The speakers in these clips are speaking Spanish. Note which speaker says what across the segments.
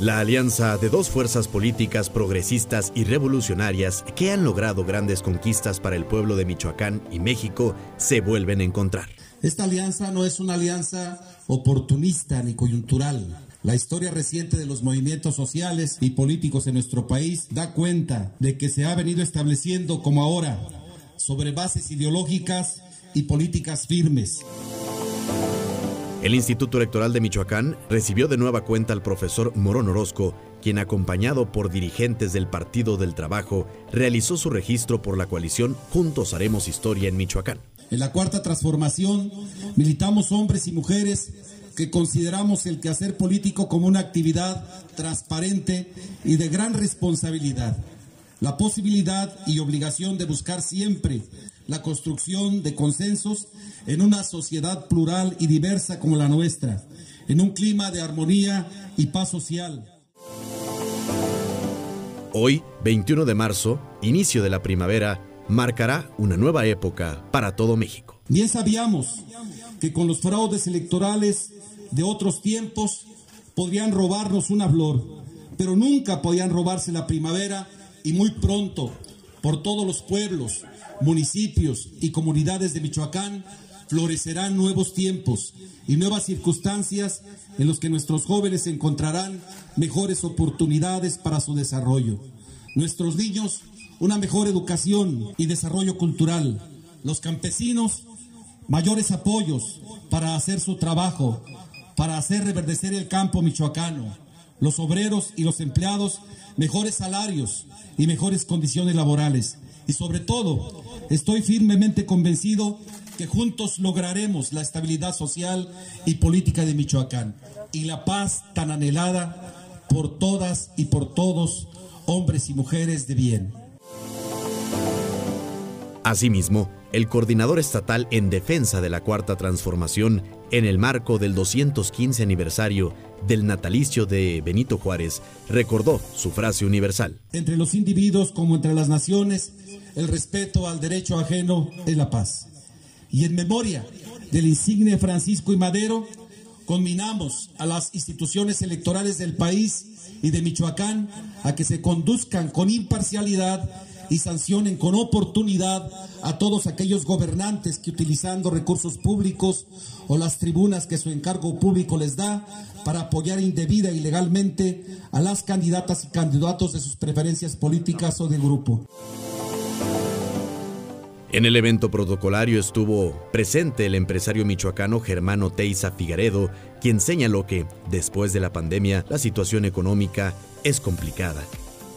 Speaker 1: La alianza de dos fuerzas políticas progresistas y revolucionarias que han logrado grandes conquistas para el pueblo de Michoacán y México se vuelven a encontrar.
Speaker 2: Esta alianza no es una alianza oportunista ni coyuntural. La historia reciente de los movimientos sociales y políticos en nuestro país da cuenta de que se ha venido estableciendo como ahora sobre bases ideológicas y políticas firmes.
Speaker 1: El Instituto Electoral de Michoacán recibió de nueva cuenta al profesor Morón Orozco, quien acompañado por dirigentes del Partido del Trabajo realizó su registro por la coalición Juntos Haremos Historia en Michoacán.
Speaker 2: En la cuarta transformación militamos hombres y mujeres que consideramos el quehacer político como una actividad transparente y de gran responsabilidad. La posibilidad y obligación de buscar siempre la construcción de consensos en una sociedad plural y diversa como la nuestra, en un clima de armonía y paz social.
Speaker 1: Hoy, 21 de marzo, inicio de la primavera, marcará una nueva época para todo México.
Speaker 2: Bien sabíamos que con los fraudes electorales de otros tiempos podrían robarnos una flor, pero nunca podían robarse la primavera y muy pronto por todos los pueblos, municipios y comunidades de Michoacán florecerán nuevos tiempos y nuevas circunstancias en los que nuestros jóvenes encontrarán mejores oportunidades para su desarrollo. Nuestros niños una mejor educación y desarrollo cultural. Los campesinos mayores apoyos para hacer su trabajo, para hacer reverdecer el campo michoacano. Los obreros y los empleados mejores salarios y mejores condiciones laborales. Y sobre todo, estoy firmemente convencido que juntos lograremos la estabilidad social y política de Michoacán y la paz tan anhelada por todas y por todos, hombres y mujeres de bien.
Speaker 1: Asimismo, el coordinador estatal en defensa de la Cuarta Transformación, en el marco del 215 aniversario del natalicio de Benito Juárez, recordó su frase universal.
Speaker 2: Entre los individuos como entre las naciones, el respeto al derecho ajeno es la paz. Y en memoria del insigne Francisco y Madero, conminamos a las instituciones electorales del país y de Michoacán a que se conduzcan con imparcialidad y sancionen con oportunidad a todos aquellos gobernantes que utilizando recursos públicos o las tribunas que su encargo público les da para apoyar indebida y legalmente a las candidatas y candidatos de sus preferencias políticas o de grupo.
Speaker 1: En el evento protocolario estuvo presente el empresario michoacano Germano Teiza Figaredo, quien señaló que, después de la pandemia, la situación económica es complicada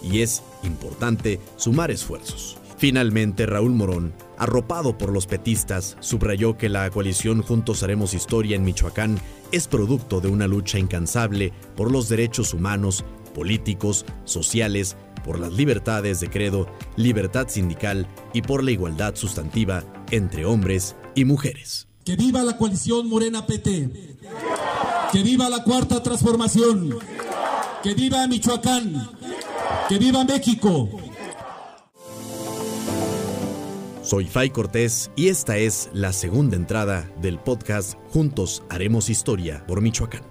Speaker 1: y es importante sumar esfuerzos. Finalmente, Raúl Morón, arropado por los petistas, subrayó que la coalición Juntos Haremos Historia en Michoacán es producto de una lucha incansable por los derechos humanos, políticos, sociales, por las libertades de credo, libertad sindical y por la igualdad sustantiva entre hombres y mujeres.
Speaker 2: Que viva la coalición Morena PT. Que viva la cuarta transformación. Que viva Michoacán. Que viva México.
Speaker 1: Soy Fay Cortés y esta es la segunda entrada del podcast Juntos Haremos Historia por Michoacán.